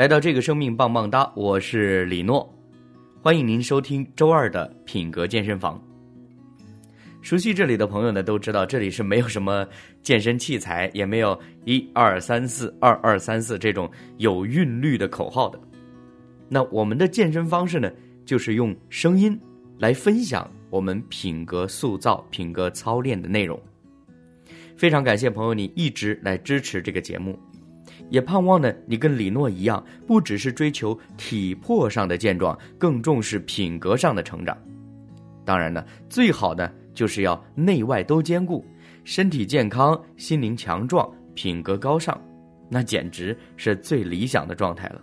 来到这个生命棒棒哒，我是李诺，欢迎您收听周二的品格健身房。熟悉这里的朋友呢，都知道这里是没有什么健身器材，也没有一二三四二二三四这种有韵律的口号的。那我们的健身方式呢，就是用声音来分享我们品格塑造、品格操练的内容。非常感谢朋友你一直来支持这个节目。也盼望呢，你跟李诺一样，不只是追求体魄上的健壮，更重视品格上的成长。当然呢，最好的就是要内外都兼顾，身体健康，心灵强壮，品格高尚，那简直是最理想的状态了。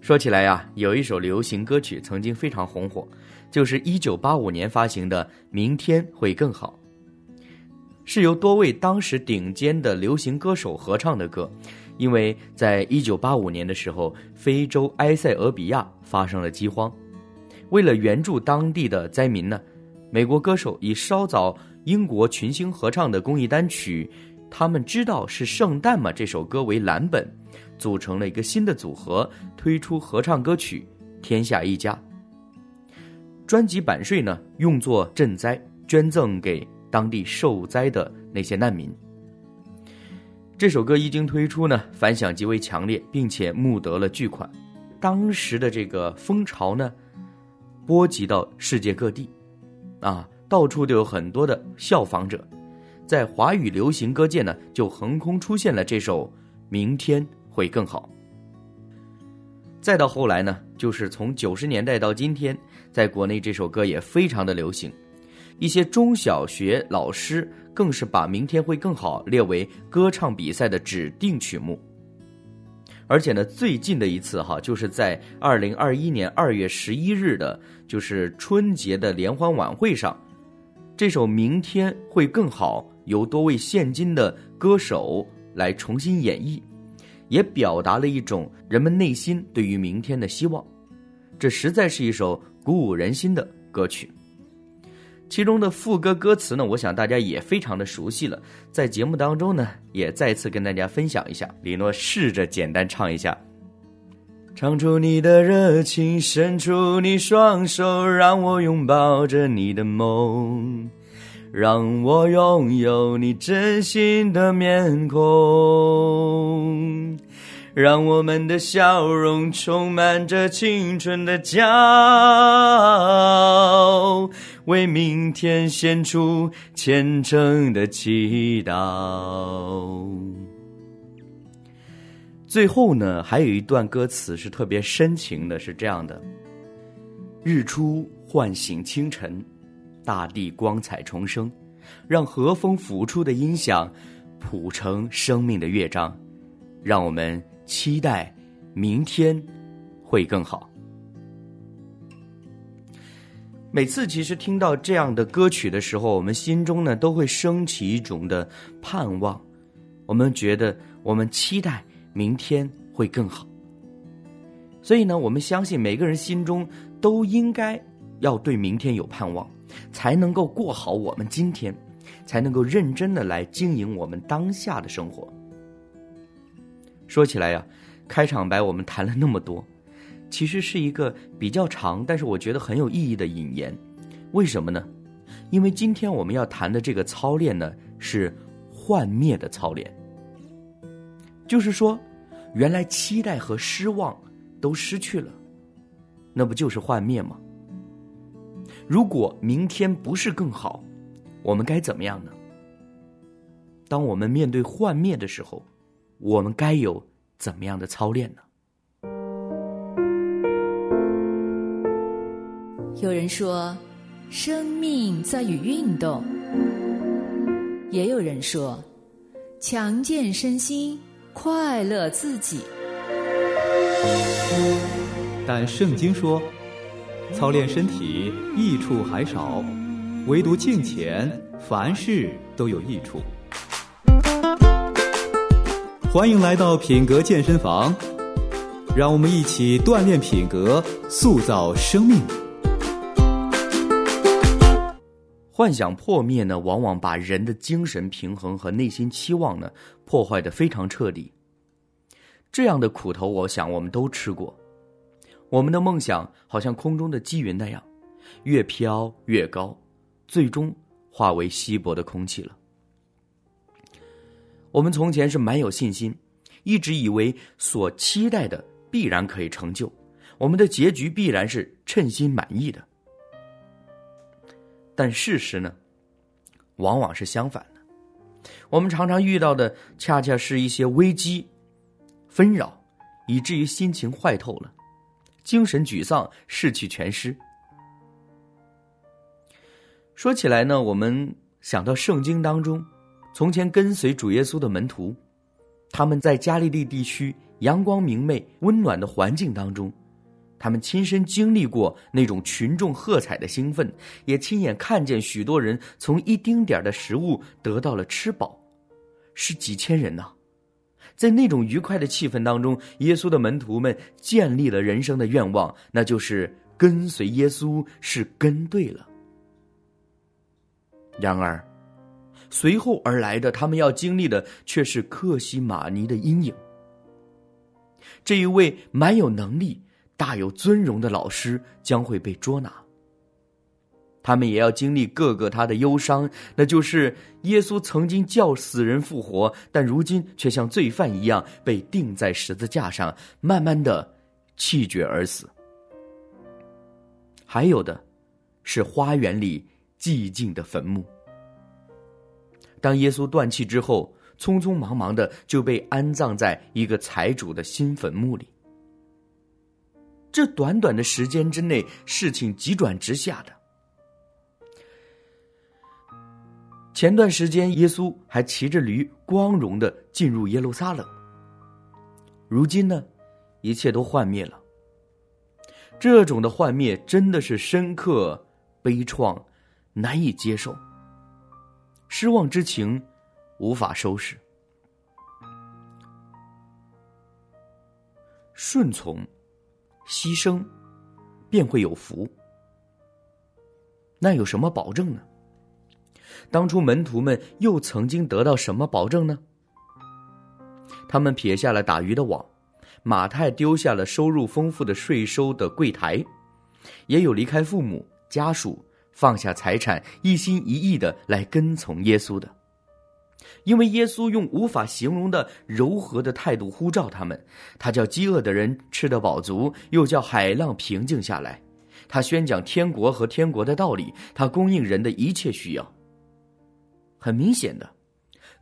说起来呀，有一首流行歌曲曾经非常红火，就是一九八五年发行的《明天会更好》。是由多位当时顶尖的流行歌手合唱的歌，因为在一九八五年的时候，非洲埃塞俄比亚发生了饥荒，为了援助当地的灾民呢，美国歌手以稍早英国群星合唱的公益单曲《他们知道是圣诞吗》这首歌为蓝本，组成了一个新的组合，推出合唱歌曲《天下一家》。专辑版税呢，用作赈灾，捐赠给。当地受灾的那些难民。这首歌一经推出呢，反响极为强烈，并且募得了巨款。当时的这个风潮呢，波及到世界各地，啊，到处都有很多的效仿者。在华语流行歌界呢，就横空出现了这首《明天会更好》。再到后来呢，就是从九十年代到今天，在国内这首歌也非常的流行。一些中小学老师更是把《明天会更好》列为歌唱比赛的指定曲目，而且呢，最近的一次哈，就是在二零二一年二月十一日的，就是春节的联欢晚会上，这首《明天会更好》由多位现今的歌手来重新演绎，也表达了一种人们内心对于明天的希望，这实在是一首鼓舞人心的歌曲。其中的副歌歌词呢，我想大家也非常的熟悉了。在节目当中呢，也再次跟大家分享一下。李诺试着简单唱一下：唱出你的热情，伸出你双手，让我拥抱着你的梦，让我拥有你真心的面孔。让我们的笑容充满着青春的骄傲，为明天献出虔诚的祈祷。最后呢，还有一段歌词是特别深情的，是这样的：日出唤醒清晨，大地光彩重生，让和风拂出的音响谱成生命的乐章，让我们。期待明天会更好。每次其实听到这样的歌曲的时候，我们心中呢都会升起一种的盼望。我们觉得，我们期待明天会更好。所以呢，我们相信每个人心中都应该要对明天有盼望，才能够过好我们今天，才能够认真的来经营我们当下的生活。说起来呀，开场白我们谈了那么多，其实是一个比较长，但是我觉得很有意义的引言。为什么呢？因为今天我们要谈的这个操练呢，是幻灭的操练。就是说，原来期待和失望都失去了，那不就是幻灭吗？如果明天不是更好，我们该怎么样呢？当我们面对幻灭的时候。我们该有怎么样的操练呢？有人说，生命在于运动；也有人说，强健身心，快乐自己。但圣经说，操练身体益处还少，唯独敬虔，凡事都有益处。欢迎来到品格健身房，让我们一起锻炼品格，塑造生命。幻想破灭呢，往往把人的精神平衡和内心期望呢破坏的非常彻底。这样的苦头，我想我们都吃过。我们的梦想好像空中的积云那样，越飘越高，最终化为稀薄的空气了。我们从前是蛮有信心，一直以为所期待的必然可以成就，我们的结局必然是称心满意的。但事实呢，往往是相反的。我们常常遇到的，恰恰是一些危机、纷扰，以至于心情坏透了，精神沮丧，士气全失。说起来呢，我们想到圣经当中，从前跟随主耶稣的门徒，他们在加利利地区阳光明媚、温暖的环境当中。他们亲身经历过那种群众喝彩的兴奋，也亲眼看见许多人从一丁点的食物得到了吃饱，是几千人呐！在那种愉快的气氛当中，耶稣的门徒们建立了人生的愿望，那就是跟随耶稣是跟对了。然而，随后而来的，他们要经历的却是克西玛尼的阴影。这一位蛮有能力。大有尊荣的老师将会被捉拿，他们也要经历各个他的忧伤，那就是耶稣曾经叫死人复活，但如今却像罪犯一样被钉在十字架上，慢慢的气绝而死。还有的，是花园里寂静的坟墓。当耶稣断气之后，匆匆忙忙的就被安葬在一个财主的新坟墓里。这短短的时间之内，事情急转直下的。前段时间，耶稣还骑着驴，光荣的进入耶路撒冷。如今呢，一切都幻灭了。这种的幻灭，真的是深刻、悲怆、难以接受，失望之情无法收拾，顺从。牺牲，便会有福。那有什么保证呢？当初门徒们又曾经得到什么保证呢？他们撇下了打鱼的网，马太丢下了收入丰富的税收的柜台，也有离开父母家属，放下财产，一心一意的来跟从耶稣的。因为耶稣用无法形容的柔和的态度呼召他们，他叫饥饿的人吃得饱足，又叫海浪平静下来。他宣讲天国和天国的道理，他供应人的一切需要。很明显的，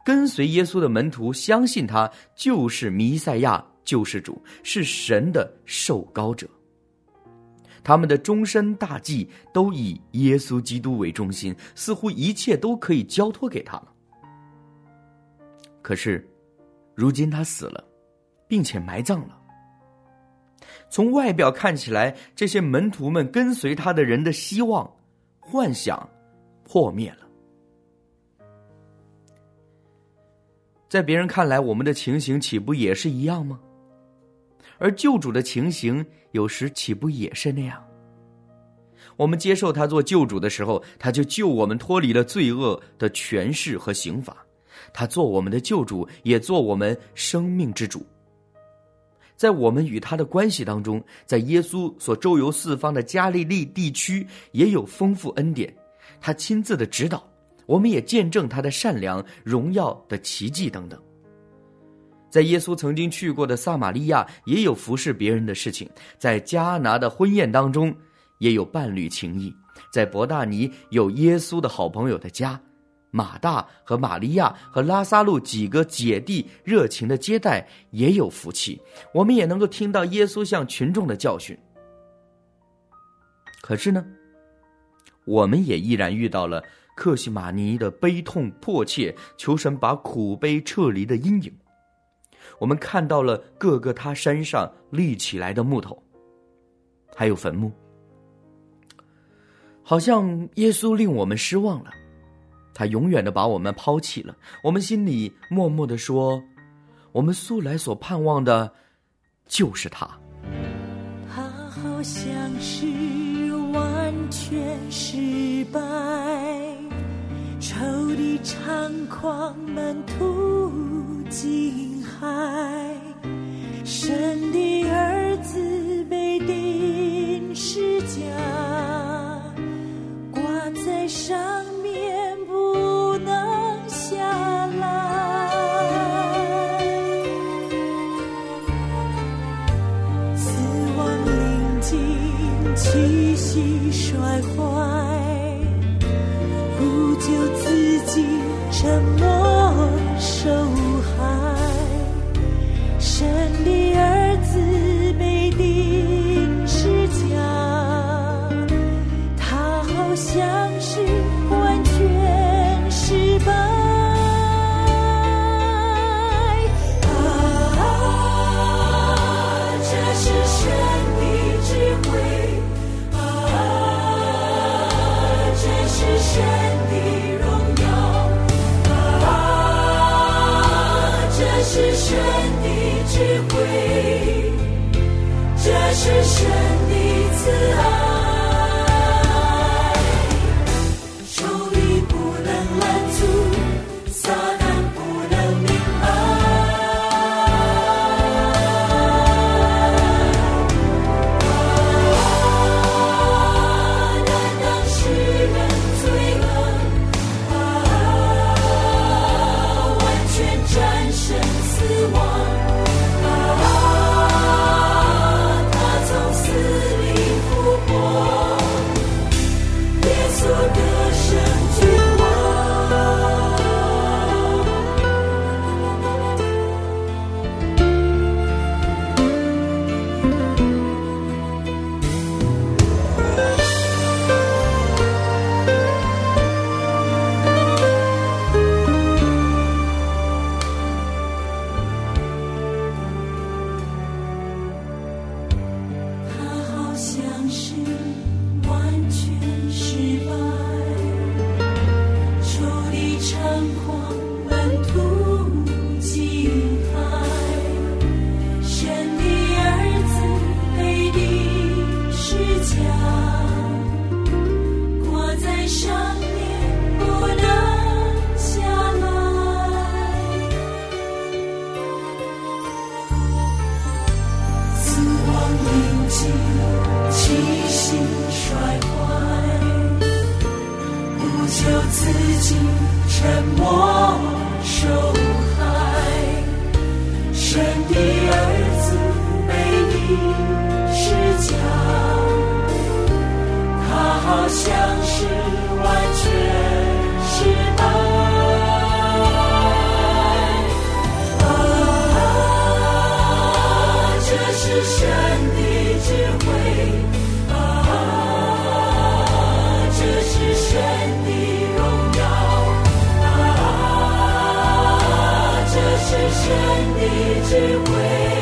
跟随耶稣的门徒相信他就是弥赛亚救世主，是神的受膏者。他们的终身大计都以耶稣基督为中心，似乎一切都可以交托给他了。可是，如今他死了，并且埋葬了。从外表看起来，这些门徒们跟随他的人的希望、幻想破灭了。在别人看来，我们的情形岂不也是一样吗？而救主的情形，有时岂不也是那样？我们接受他做救主的时候，他就救我们脱离了罪恶的权势和刑罚。他做我们的救主，也做我们生命之主。在我们与他的关系当中，在耶稣所周游四方的加利利地区，也有丰富恩典。他亲自的指导，我们也见证他的善良、荣耀的奇迹等等。在耶稣曾经去过的撒玛利亚也有服侍别人的事情，在迦拿的婚宴当中也有伴侣情谊，在伯大尼有耶稣的好朋友的家。马大和玛利亚和拉萨路几个姐弟热情的接待，也有福气，我们也能够听到耶稣向群众的教训。可是呢？我们也依然遇到了克西玛尼的悲痛迫切，求神把苦悲撤离的阴影。我们看到了各个他山上立起来的木头，还有坟墓，好像耶稣令我们失望了，他永远的把我们抛弃了。我们心里默默的说，我们素来所盼望的，就是他。他好像是完全失败，仇敌猖狂，满途荆。海神的儿子被定时家挂在上面不能下来。死亡临近气息摔坏不救自己沉默手真的归，这是神的慈爱。神的智慧。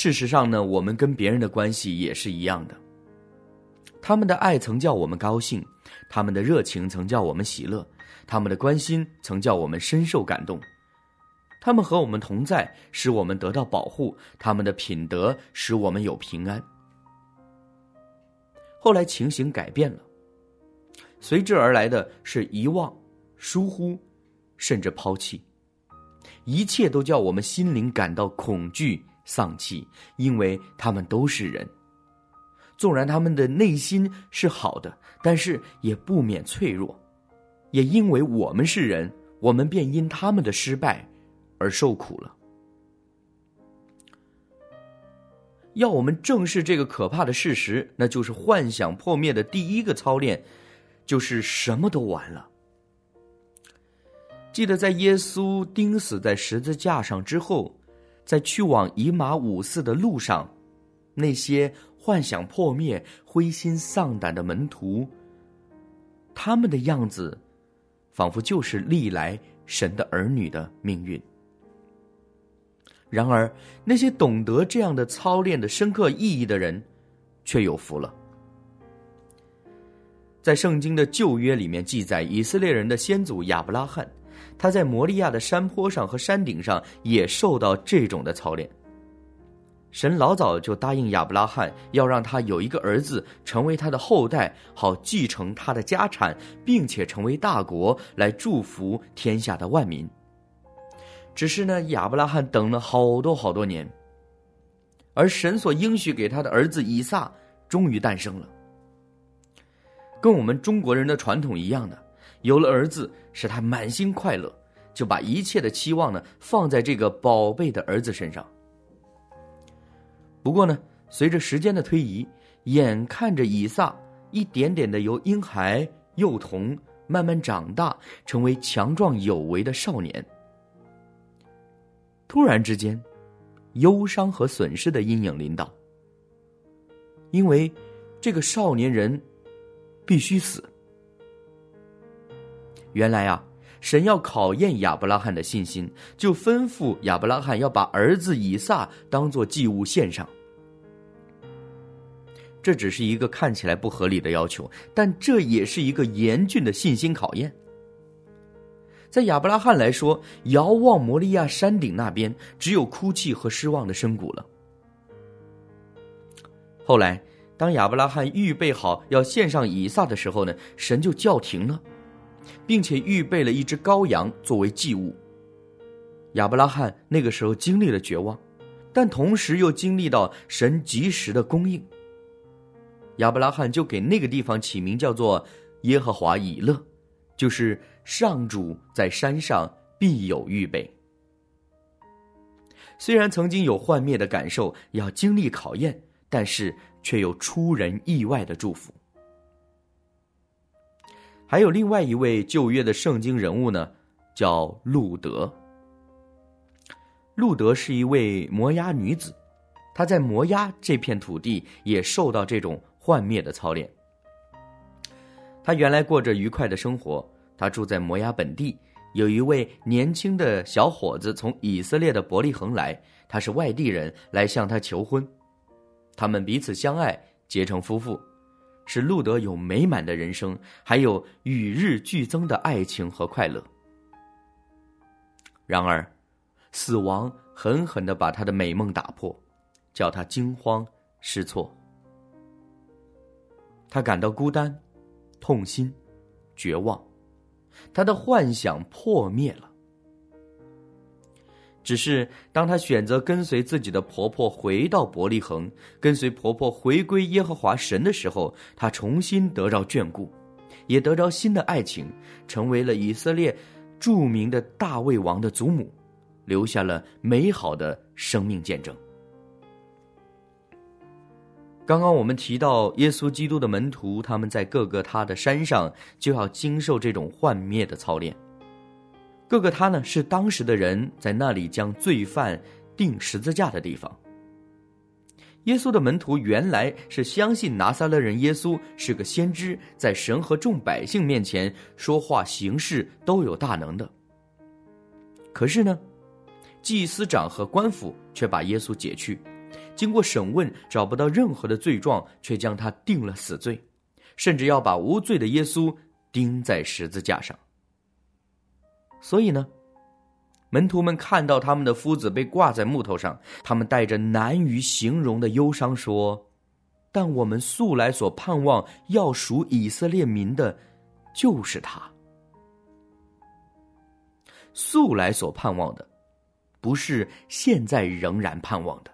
事实上呢我们跟别人的关系也是一样的。他们的爱曾叫我们高兴他们的热情曾叫我们喜乐他们的关心曾叫我们深受感动。他们和我们同在使我们得到保护他们的品德使我们有平安。后来情形改变了随之而来的是遗忘疏忽甚至抛弃。一切都叫我们心灵感到恐惧丧气，因为他们都是人。纵然他们的内心是好的，但是也不免脆弱。也因为我们是人，我们便因他们的失败而受苦了。要我们正视这个可怕的事实，那就是幻想破灭的第一个操练，就是什么都完了。记得在耶稣钉死在十字架上之后，在去往以马五寺的路上，那些幻想破灭、灰心丧胆的门徒，他们的样子，仿佛就是历来神的儿女的命运。然而，那些懂得这样的操练的深刻意义的人，却有福了。在圣经的旧约里面记载，以色列人的先祖亚伯拉罕。他在摩利亚的山坡上和山顶上也受到这种的操练。神老早就答应亚伯拉罕，要让他有一个儿子成为他的后代，好继承他的家产，并且成为大国，来祝福天下的万民。只是呢，亚伯拉罕等了好多好多年，而神所应许给他的儿子以撒终于诞生了。跟我们中国人的传统一样的。有了儿子，使他满心快乐，就把一切的期望呢放在这个宝贝的儿子身上。不过呢，随着时间的推移，眼看着以撒一点点的由婴孩、幼童慢慢长大，成为强壮有为的少年，突然之间，忧伤和损失的阴影临到，因为这个少年人必须死。原来啊，神要考验亚伯拉罕的信心，就吩咐亚伯拉罕要把儿子以撒当做祭物献上。这只是一个看起来不合理的要求，但这也是一个严峻的信心考验。在亚伯拉罕来说，遥望摩利亚山顶那边，只有哭泣和失望的深谷了。后来，当亚伯拉罕预备好要献上以撒的时候呢，神就叫停了。并且预备了一只羔羊作为祭物。亚伯拉罕那个时候经历了绝望，但同时又经历到神及时的供应。亚伯拉罕就给那个地方起名叫做耶和华以勒，就是上主在山上必有预备。虽然曾经有幻灭的感受，要经历考验，但是却有出人意外的祝福。还有另外一位旧约的圣经人物呢，叫路德。路德是一位摩押女子，她在摩押这片土地也受到这种幻灭的操练。她原来过着愉快的生活，她住在摩押本地。有一位年轻的小伙子从以色列的伯利恒来，他是外地人，来向她求婚。他们彼此相爱，结成夫妇。使路德有美满的人生，还有与日俱增的爱情和快乐。然而，死亡狠狠的把他的美梦打破，叫他惊慌失措。他感到孤单、痛心、绝望，他的幻想破灭了。只是当她选择跟随自己的婆婆回到伯利恒，跟随婆婆回归耶和华神的时候，她重新得到眷顾，也得着新的爱情，成为了以色列著名的大卫王的祖母，留下了美好的生命见证。刚刚我们提到耶稣基督的门徒，他们在各个他的山上就要经受这种幻灭的操练。各个他呢是当时的人在那里将罪犯钉十字架的地方。耶稣的门徒原来是相信拿撒勒人耶稣是个先知，在神和众百姓面前说话行事都有大能的。可是呢，祭司长和官府却把耶稣解去，经过审问找不到任何的罪状，却将他定了死罪，甚至要把无罪的耶稣钉在十字架上。所以呢，门徒们看到他们的夫子被挂在木头上，他们带着难于形容的忧伤说：“但我们素来所盼望要属以色列民的，就是他。素来所盼望的，不是现在仍然盼望的，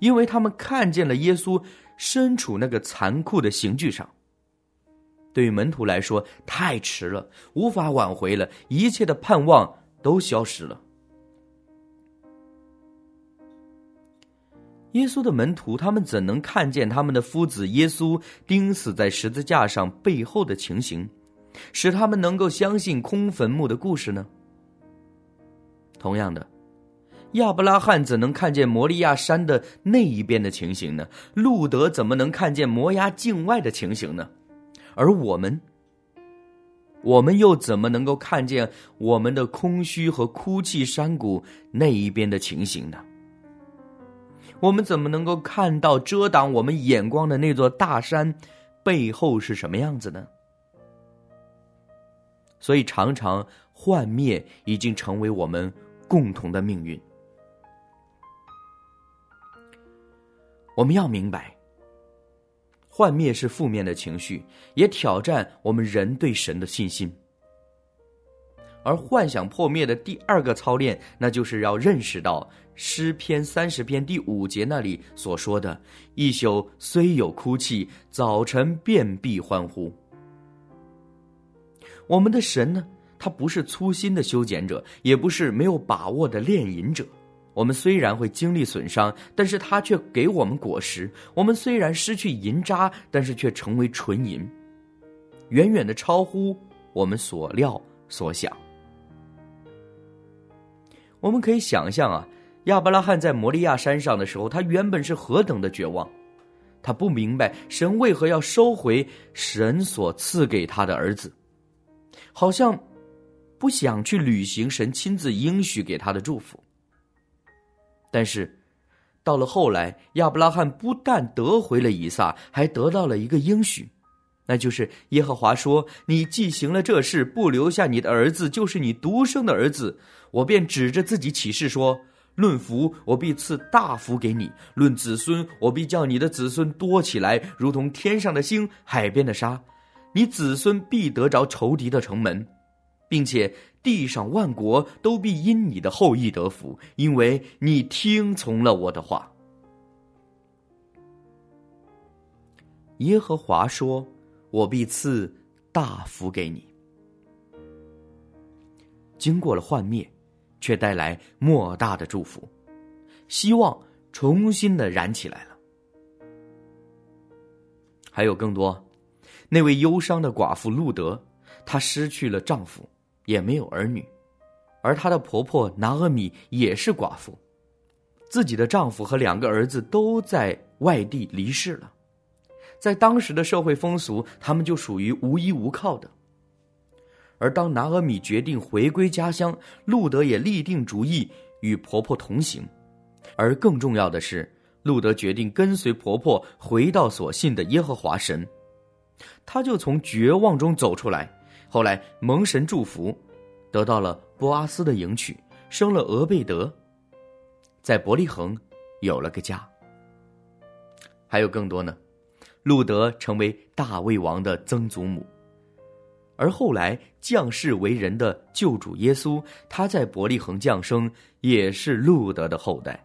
因为他们看见了耶稣身处那个残酷的刑具上。”对于门徒来说，太迟了，无法挽回了，一切的盼望都消失了。耶稣的门徒，他们怎能看见他们的夫子耶稣钉死在十字架上背后的情形，使他们能够相信空坟墓的故事呢？同样的，亚伯拉罕怎能看见摩利亚山的那一边的情形呢？路德怎么能看见摩崖境外的情形呢？而我们，我们又怎么能够看见我们的空虚和哭泣山谷那一边的情形呢？我们怎么能够看到遮挡我们眼光的那座大山背后是什么样子呢？所以，常常幻灭已经成为我们共同的命运。我们要明白。幻灭是负面的情绪，也挑战我们人对神的信心。而幻想破灭的第二个操练，那就是要认识到诗篇三十篇第五节那里所说的：“一宿虽有哭泣，早晨便必欢呼。”我们的神呢，他不是粗心的修剪者，也不是没有把握的炼银者。我们虽然会经历损伤，但是他却给我们果实；我们虽然失去银渣，但是却成为纯银，远远的超乎我们所料所想。我们可以想象啊，亚伯拉罕在摩利亚山上的时候，他原本是何等的绝望，他不明白神为何要收回神所赐给他的儿子，好像不想去履行神亲自应许给他的祝福。但是，到了后来，亚伯拉罕不但得回了以撒，还得到了一个应许，那就是耶和华说：“你既行了这事，不留下你的儿子，就是你独生的儿子，我便指着自己起誓说：论福，我必赐大福给你；论子孙，我必叫你的子孙多起来，如同天上的星、海边的沙。你子孙必得着仇敌的城门，并且。”地上万国都必因你的后裔得福，因为你听从了我的话。耶和华说：“我必赐大福给你。”经过了幻灭，却带来莫大的祝福，希望重新的燃起来了。还有更多，那位忧伤的寡妇路德，她失去了丈夫。也没有儿女，而她的婆婆拿阿米也是寡妇，自己的丈夫和两个儿子都在外地离世了，在当时的社会风俗，他们就属于无依无靠的。而当拿阿米决定回归家乡，路德也立定主意与婆婆同行，而更重要的是，路德决定跟随婆婆回到所信的耶和华神，他就从绝望中走出来。后来蒙神祝福，得到了波阿斯的迎娶，生了俄贝德，在伯利恒有了个家。还有更多呢，路德成为大卫王的曾祖母，而后来降世为人的救主耶稣，他在伯利恒降生，也是路德的后代。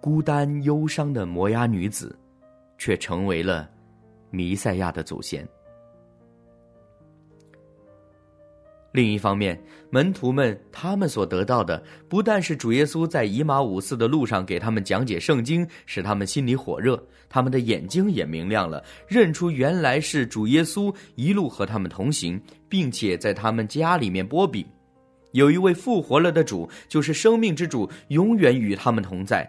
孤单忧伤的摩押女子，却成为了弥赛亚的祖先。另一方面，门徒们他们所得到的，不但是主耶稣在以马五寺的路上给他们讲解圣经，使他们心里火热，他们的眼睛也明亮了，认出原来是主耶稣一路和他们同行，并且在他们家里面波饼，有一位复活了的主，就是生命之主，永远与他们同在，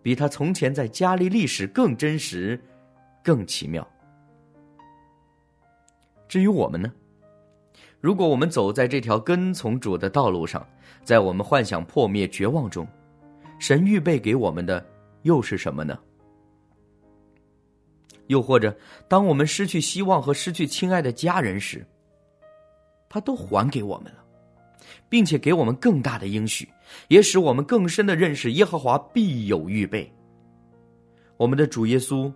比他从前在加利利时更真实，更奇妙。至于我们呢？如果我们走在这条跟从主的道路上，在我们幻想破灭、绝望中，神预备给我们的又是什么呢？又或者当我们失去希望和失去亲爱的家人时，他都还给我们了，并且给我们更大的应许，也使我们更深的认识耶和华必有预备。我们的主耶稣，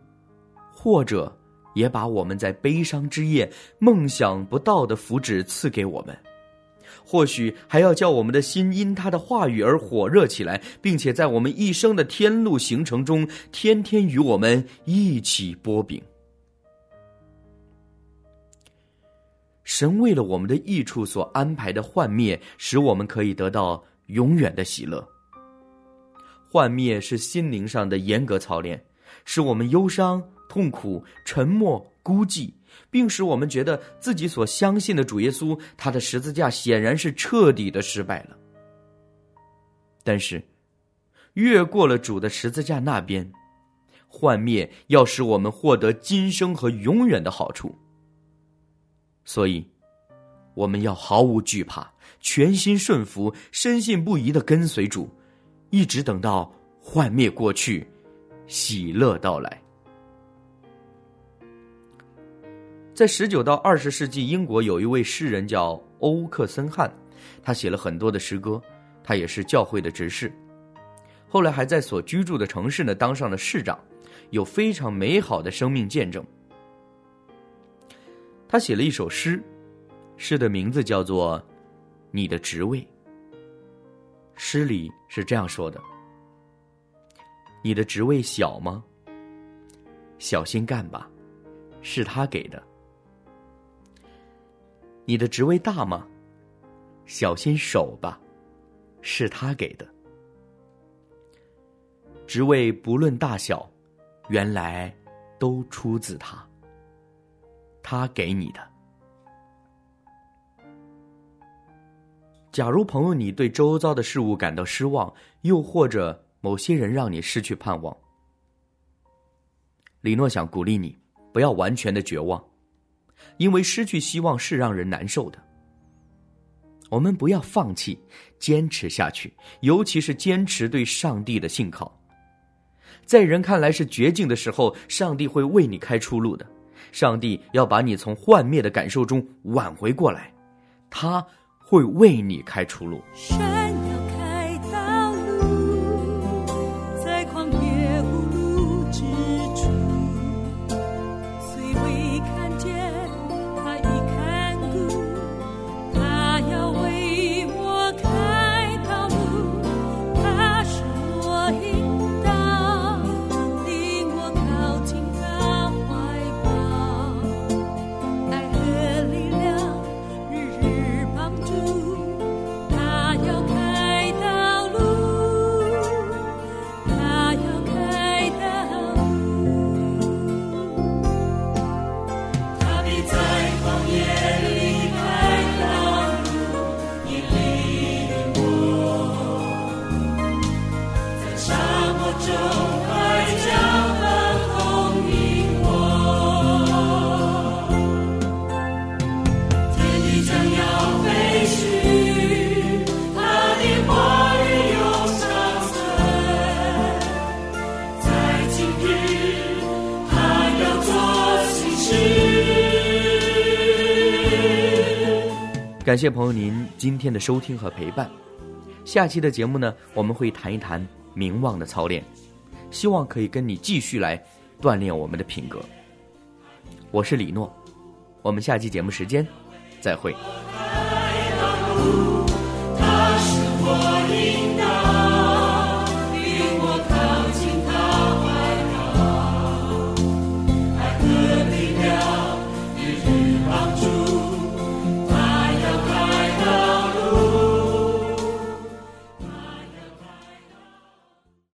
或者也把我们在悲伤之夜梦想不到的福祉赐给我们。或许还要叫我们的心因他的话语而火热起来，并且在我们一生的天路行程中，天天与我们一起剥饼。神为了我们的益处所安排的幻灭，使我们可以得到永远的喜乐。幻灭是心灵上的严格操练，使我们忧伤、痛苦、沉默、孤寂。并使我们觉得自己所相信的主耶稣，他的十字架显然是彻底的失败了。但是，越过了主的十字架那边，幻灭要使我们获得今生和永远的好处。所以，我们要毫无惧怕，全心顺服，深信不疑的跟随主，一直等到幻灭过去，喜乐到来。在十九到二十世纪，英国有一位诗人叫欧克森汉，他写了很多的诗歌，他也是教会的执事，后来还在所居住的城市呢当上了市长，有非常美好的生命见证。他写了一首诗，诗的名字叫做《你的职位》。诗里是这样说的：“你的职位小吗？小心干吧，是他给的。”你的职位大吗？小心手吧，是他给的。职位不论大小，原来都出自他。他给你的。假如朋友你对周遭的事物感到失望，又或者某些人让你失去盼望，李诺想鼓励你，不要完全的绝望。因为失去希望是让人难受的，我们不要放弃，坚持下去，尤其是坚持对上帝的信靠。在人看来是绝境的时候，上帝会为你开出路的。上帝要把你从幻灭的感受中挽回过来，他会为你开出路。感谢朋友您今天的收听和陪伴。下期的节目呢我们会谈一谈名望的操练希望可以跟你继续来锻炼我们的品格。我是李诺我们下期节目时间再会。